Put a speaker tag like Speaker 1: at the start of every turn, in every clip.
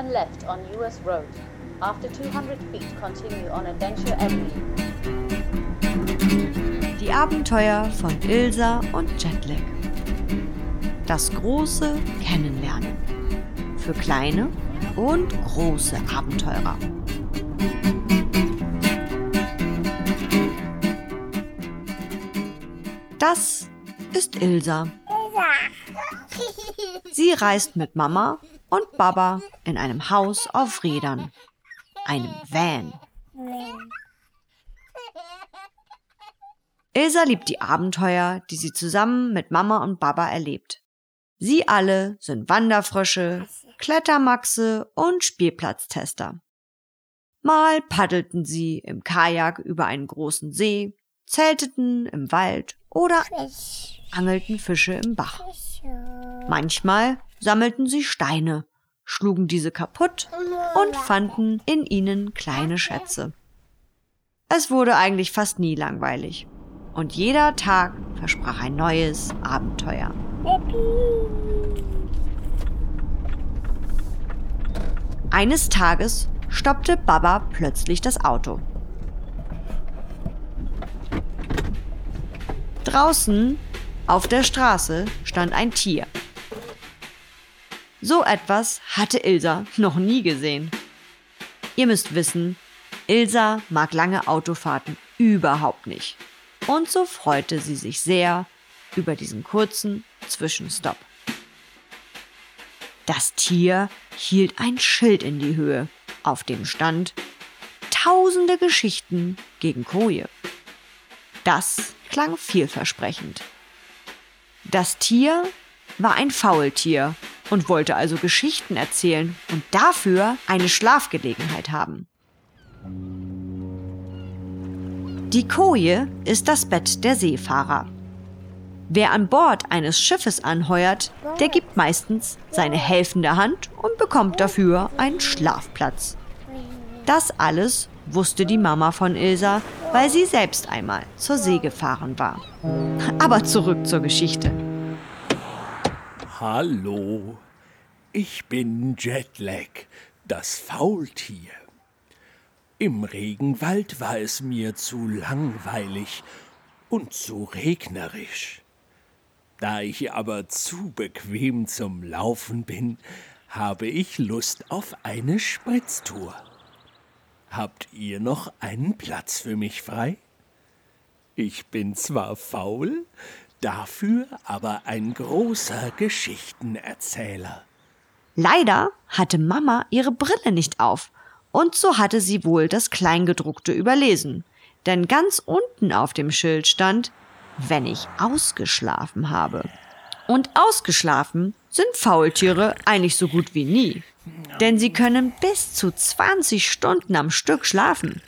Speaker 1: turn left on US Road. After 200 feet, continue on Adventure Avenue.
Speaker 2: Die Abenteuer von Ilsa und Jetlag. Das große Kennenlernen. Für kleine und große Abenteurer. Das ist Ilsa. Sie reist mit Mama und Baba in einem Haus auf Rädern, einem Van. Ilsa liebt die Abenteuer, die sie zusammen mit Mama und Baba erlebt. Sie alle sind Wanderfrösche, Klettermaxe und Spielplatztester. Mal paddelten sie im Kajak über einen großen See, zelteten im Wald oder angelten Fische im Bach. Manchmal sammelten sie Steine, schlugen diese kaputt und fanden in ihnen kleine Schätze. Es wurde eigentlich fast nie langweilig. Und jeder Tag versprach ein neues Abenteuer. Eines Tages stoppte Baba plötzlich das Auto. Draußen auf der Straße stand ein Tier. So etwas hatte Ilsa noch nie gesehen. Ihr müsst wissen, Ilsa mag lange Autofahrten überhaupt nicht. Und so freute sie sich sehr über diesen kurzen Zwischenstopp. Das Tier hielt ein Schild in die Höhe, auf dem stand Tausende Geschichten gegen Koje. Das klang vielversprechend. Das Tier war ein Faultier und wollte also Geschichten erzählen und dafür eine Schlafgelegenheit haben. Die Koje ist das Bett der Seefahrer. Wer an Bord eines Schiffes anheuert, der gibt meistens seine helfende Hand und bekommt dafür einen Schlafplatz. Das alles wusste die Mama von Ilsa, weil sie selbst einmal zur See gefahren war. Aber zurück zur Geschichte.
Speaker 3: Hallo, ich bin Jetlag, das Faultier. Im Regenwald war es mir zu langweilig und zu regnerisch. Da ich aber zu bequem zum Laufen bin, habe ich Lust auf eine Spritztour. Habt ihr noch einen Platz für mich frei? Ich bin zwar faul, dafür aber ein großer Geschichtenerzähler.
Speaker 2: Leider hatte Mama ihre Brille nicht auf, und so hatte sie wohl das Kleingedruckte überlesen. Denn ganz unten auf dem Schild stand, wenn ich ausgeschlafen habe. Und ausgeschlafen sind Faultiere eigentlich so gut wie nie. Denn sie können bis zu 20 Stunden am Stück schlafen.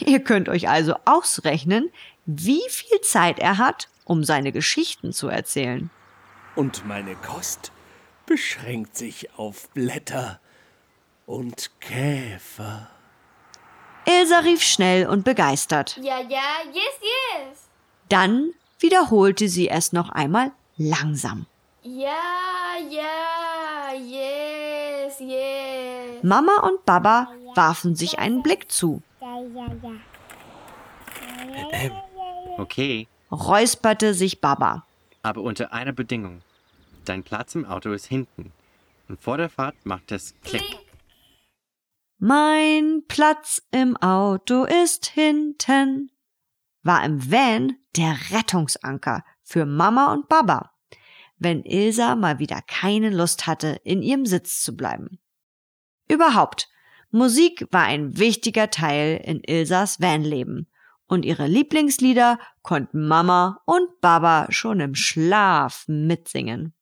Speaker 2: Ihr könnt euch also ausrechnen, wie viel Zeit er hat, um seine Geschichten zu erzählen.
Speaker 3: Und meine Kost beschränkt sich auf Blätter und Käfer.
Speaker 2: Ilsa rief schnell und begeistert.
Speaker 4: Ja, ja, yes, yes.
Speaker 2: Dann wiederholte sie es noch einmal langsam.
Speaker 4: Ja, ja, yes, yes.
Speaker 2: Mama und Baba warfen sich einen Blick zu,
Speaker 5: okay,
Speaker 2: räusperte sich Baba.
Speaker 5: aber unter einer Bedingung. Dein Platz im Auto ist hinten. Und vor der Fahrt macht es Klick.
Speaker 2: Mein Platz im Auto ist hinten, war im Van der Rettungsanker für Mama und Baba, wenn Ilsa mal wieder keine Lust hatte, in ihrem Sitz zu bleiben. Überhaupt, Musik war ein wichtiger Teil in Ilsas Vanleben und ihre Lieblingslieder konnten Mama und Baba schon im Schlaf mitsingen.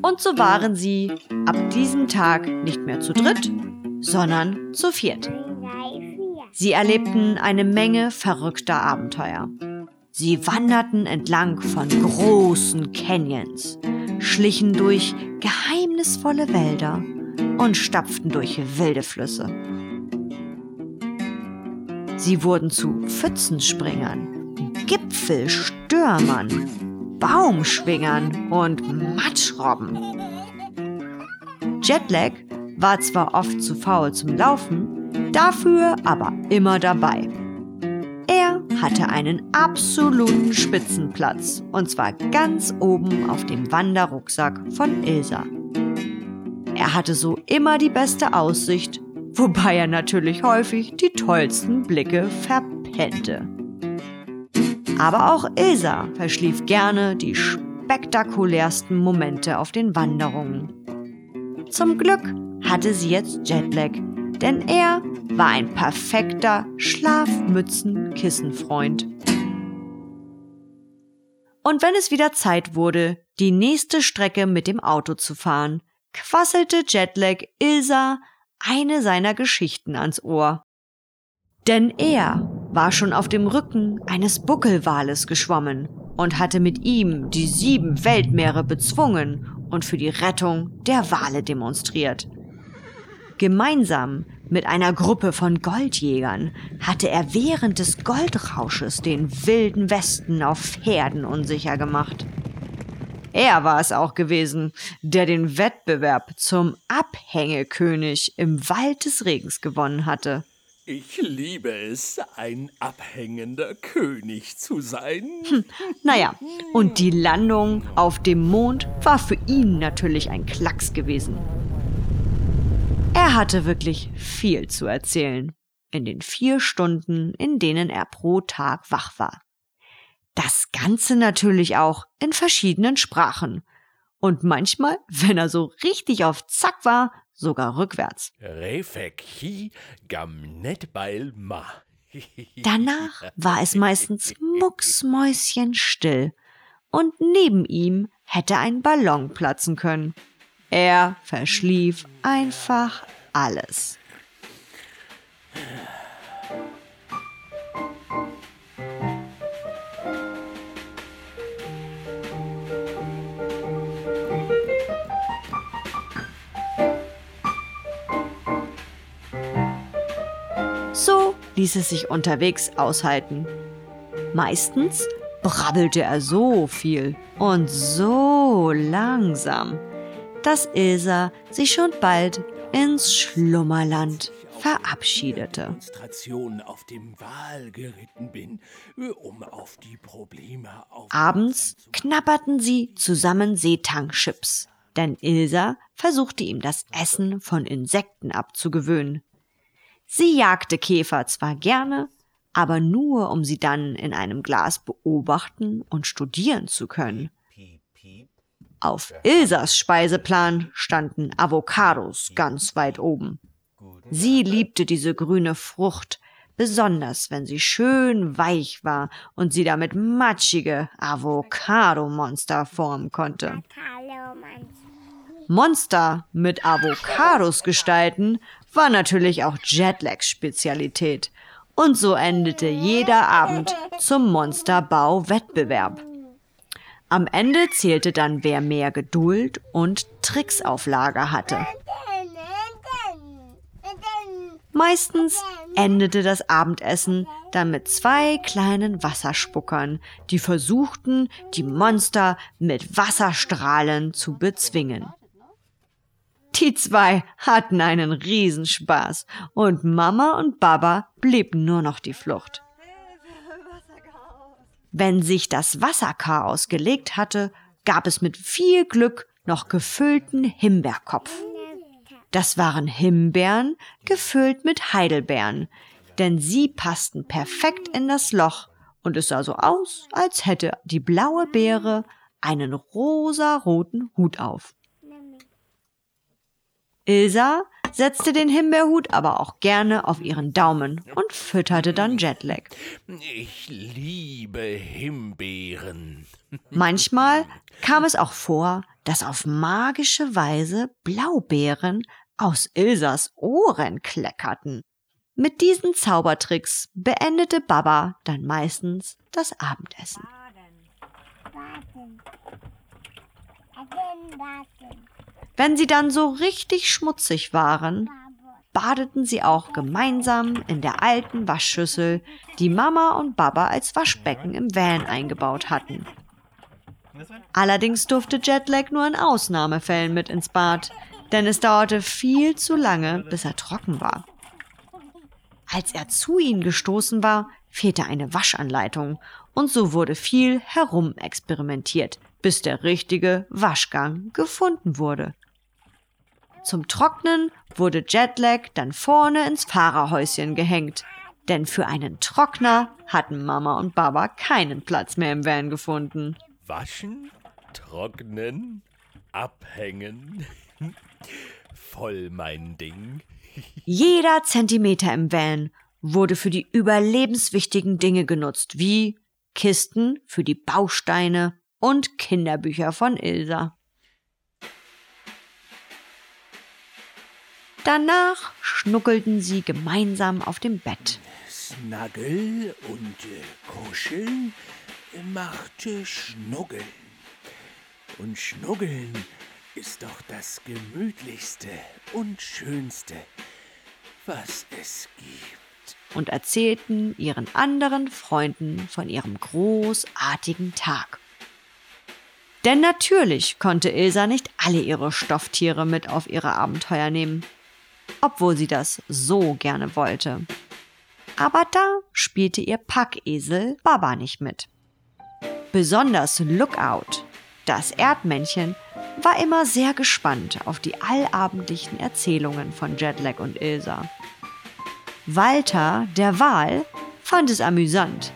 Speaker 2: Und so waren sie ab diesem Tag nicht mehr zu dritt, sondern zu viert. Sie erlebten eine Menge verrückter Abenteuer. Sie wanderten entlang von großen Canyons, schlichen durch geheimnisvolle Wälder und stapften durch wilde Flüsse. Sie wurden zu Pfützenspringern, Gipfelstürmern, Baumschwingern und Matschrobben. Jetlag war zwar oft zu faul zum Laufen, dafür aber immer dabei. Er hatte einen absoluten Spitzenplatz und zwar ganz oben auf dem Wanderrucksack von Ilsa. Er hatte so immer die beste Aussicht, wobei er natürlich häufig die tollsten Blicke verpennte. Aber auch Ilsa verschlief gerne die spektakulärsten Momente auf den Wanderungen. Zum Glück hatte sie jetzt Jetlag, denn er war ein perfekter Schlafmützen-Kissenfreund. Und wenn es wieder Zeit wurde, die nächste Strecke mit dem Auto zu fahren, quasselte Jetlag Ilsa eine seiner Geschichten ans Ohr. Denn er war schon auf dem Rücken eines Buckelwales geschwommen und hatte mit ihm die sieben Weltmeere bezwungen und für die Rettung der Wale demonstriert. Gemeinsam mit einer Gruppe von Goldjägern hatte er während des Goldrausches den wilden Westen auf Pferden unsicher gemacht. Er war es auch gewesen, der den Wettbewerb zum Abhängekönig im Wald des Regens gewonnen hatte.
Speaker 3: Ich liebe es, ein abhängender König zu sein.
Speaker 2: Hm, naja, und die Landung auf dem Mond war für ihn natürlich ein Klacks gewesen. Er hatte wirklich viel zu erzählen in den vier Stunden, in denen er pro Tag wach war. Das Ganze natürlich auch in verschiedenen Sprachen. Und manchmal, wenn er so richtig auf Zack war, sogar rückwärts. Danach war es meistens mucksmäuschenstill und neben ihm hätte ein Ballon platzen können. Er verschlief einfach alles. Ließ es sich unterwegs aushalten. Meistens brabbelte er so viel und so langsam, dass Ilsa sich schon bald ins Schlummerland verabschiedete. Abends knapperten sie zusammen Seetang-Chips, denn Ilsa versuchte ihm das Essen von Insekten abzugewöhnen. Sie jagte Käfer zwar gerne, aber nur um sie dann in einem Glas beobachten und studieren zu können. Auf Ilsas Speiseplan standen Avocados ganz weit oben. Sie liebte diese grüne Frucht, besonders wenn sie schön weich war und sie damit matschige Avocado-Monster formen konnte. Monster mit Avocados gestalten war natürlich auch Jetlags Spezialität. Und so endete jeder Abend zum Monsterbau-Wettbewerb. Am Ende zählte dann, wer mehr Geduld und Tricks auf Lager hatte. Meistens endete das Abendessen dann mit zwei kleinen Wasserspuckern, die versuchten, die Monster mit Wasserstrahlen zu bezwingen. Die zwei hatten einen Riesenspaß und Mama und Baba blieben nur noch die Flucht. Wenn sich das Wasserchaos gelegt hatte, gab es mit viel Glück noch gefüllten Himbeerkopf. Das waren Himbeeren gefüllt mit Heidelbeeren, denn sie passten perfekt in das Loch und es sah so aus, als hätte die blaue Beere einen rosaroten Hut auf. Ilsa setzte den Himbeerhut aber auch gerne auf ihren Daumen und fütterte dann Jetlag.
Speaker 3: Ich liebe Himbeeren.
Speaker 2: Manchmal kam es auch vor, dass auf magische Weise Blaubeeren aus Ilsas Ohren kleckerten. Mit diesen Zaubertricks beendete Baba dann meistens das Abendessen. Warten. Warten. Warten. Wenn sie dann so richtig schmutzig waren, badeten sie auch gemeinsam in der alten Waschschüssel, die Mama und Baba als Waschbecken im Van eingebaut hatten. Allerdings durfte Jetlag nur in Ausnahmefällen mit ins Bad, denn es dauerte viel zu lange, bis er trocken war. Als er zu ihnen gestoßen war, fehlte eine Waschanleitung und so wurde viel herumexperimentiert, bis der richtige Waschgang gefunden wurde. Zum Trocknen wurde Jetlag dann vorne ins Fahrerhäuschen gehängt, denn für einen Trockner hatten Mama und Baba keinen Platz mehr im Van gefunden.
Speaker 3: Waschen, trocknen, abhängen. Voll mein Ding.
Speaker 2: Jeder Zentimeter im Van wurde für die überlebenswichtigen Dinge genutzt, wie Kisten für die Bausteine und Kinderbücher von Ilsa. Danach schnuckelten sie gemeinsam auf dem Bett.
Speaker 3: Snuggle und äh, kuscheln machte Schnuggeln. Und Schnuggeln ist doch das gemütlichste und schönste, was es gibt.
Speaker 2: Und erzählten ihren anderen Freunden von ihrem großartigen Tag. Denn natürlich konnte Ilsa nicht alle ihre Stofftiere mit auf ihre Abenteuer nehmen, obwohl sie das so gerne wollte. Aber da spielte ihr Packesel Baba nicht mit. Besonders Lookout, das Erdmännchen, war immer sehr gespannt auf die allabendlichen Erzählungen von Jetlag und Ilsa. Walter, der Wal, fand es amüsant,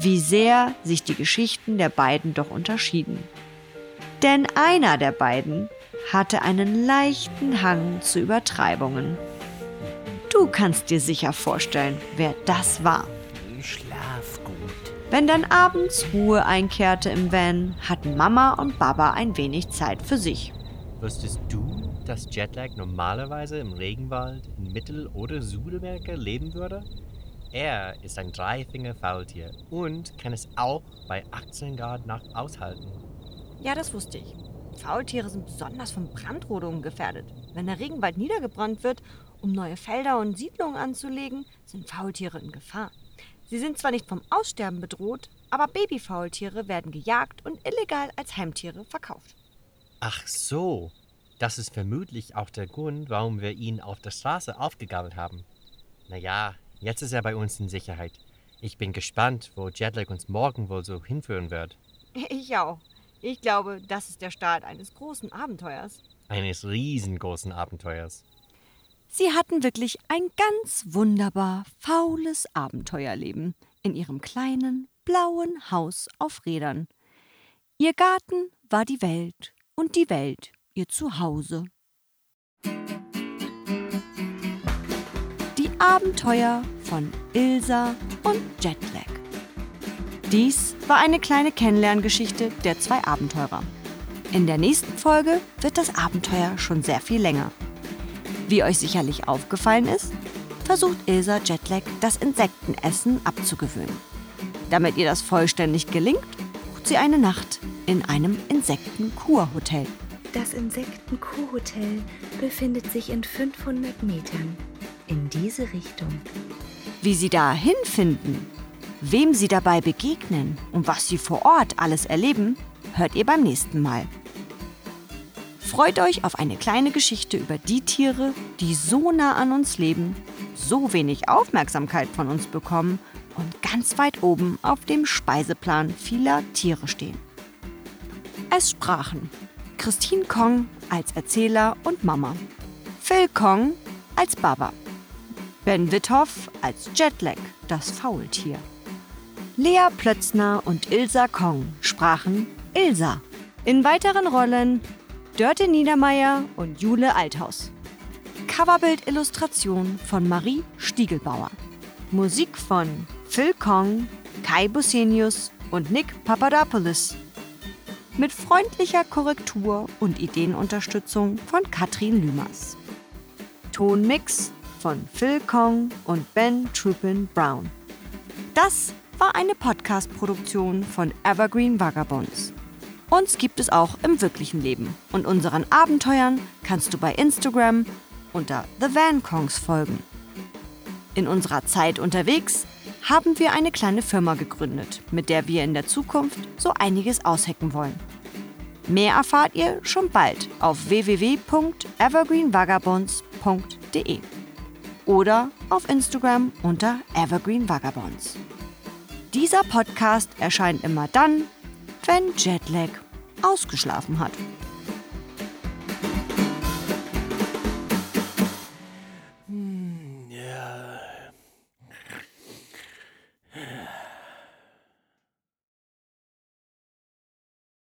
Speaker 2: wie sehr sich die Geschichten der beiden doch unterschieden. Denn einer der beiden hatte einen leichten Hang zu Übertreibungen. Du kannst dir sicher vorstellen, wer das war.
Speaker 3: Schlaf gut.
Speaker 2: Wenn dann abends Ruhe einkehrte im Van, hatten Mama und Baba ein wenig Zeit für sich.
Speaker 5: Wusstest du, dass Jetlag normalerweise im Regenwald in Mittel- oder Südamerika leben würde? Er ist ein Dreifinger-Faultier und kann es auch bei 18 Grad Nacht aushalten.
Speaker 2: Ja, das wusste ich. Faultiere sind besonders von Brandrodungen gefährdet. Wenn der Regenwald niedergebrannt wird, um neue Felder und Siedlungen anzulegen, sind Faultiere in Gefahr. Sie sind zwar nicht vom Aussterben bedroht, aber Babyfaultiere werden gejagt und illegal als Heimtiere verkauft.
Speaker 5: Ach so, das ist vermutlich auch der Grund, warum wir ihn auf der Straße aufgegabelt haben. Naja, jetzt ist er bei uns in Sicherheit. Ich bin gespannt, wo Jetlag uns morgen wohl so hinführen wird.
Speaker 2: Ich auch. Ich glaube, das ist der Start eines großen Abenteuers.
Speaker 5: Eines riesengroßen Abenteuers.
Speaker 2: Sie hatten wirklich ein ganz wunderbar faules Abenteuerleben in ihrem kleinen blauen Haus auf Rädern. Ihr Garten war die Welt und die Welt ihr Zuhause. Die Abenteuer von Ilsa und Jetlag. Dies war eine kleine Kennenlerngeschichte der zwei Abenteurer. In der nächsten Folge wird das Abenteuer schon sehr viel länger. Wie euch sicherlich aufgefallen ist, versucht Ilsa Jetlag das Insektenessen abzugewöhnen. Damit ihr das vollständig gelingt, bucht sie eine Nacht in einem Insektenkurhotel.
Speaker 6: Das Insektenkuhhotel befindet sich in 500 Metern. In diese Richtung.
Speaker 2: Wie sie dahin finden, wem sie dabei begegnen und was sie vor Ort alles erleben, hört ihr beim nächsten Mal. Freut euch auf eine kleine Geschichte über die Tiere, die so nah an uns leben, so wenig Aufmerksamkeit von uns bekommen und ganz weit oben auf dem Speiseplan vieler Tiere stehen. Es sprachen Christine Kong als Erzähler und Mama, Phil Kong als Baba, Ben Withoff als Jetlag, das Faultier. Lea Plötzner und Ilsa Kong sprachen Ilsa. In weiteren Rollen Dörte Niedermeyer und Jule Althaus. Coverbild-Illustration von Marie Stiegelbauer. Musik von Phil Kong, Kai Busenius und Nick Papadopoulos. Mit freundlicher Korrektur und Ideenunterstützung von Katrin Lümers. Tonmix von Phil Kong und Ben Trupin Brown. Das war eine Podcast-Produktion von Evergreen Vagabonds. Uns gibt es auch im wirklichen Leben und unseren Abenteuern kannst du bei Instagram unter The Van Kongs folgen. In unserer Zeit unterwegs haben wir eine kleine Firma gegründet, mit der wir in der Zukunft so einiges aushecken wollen. Mehr erfahrt ihr schon bald auf www.evergreenvagabonds.de oder auf Instagram unter Evergreen Vagabonds. Dieser Podcast erscheint immer dann, wenn Jetlag ausgeschlafen hat.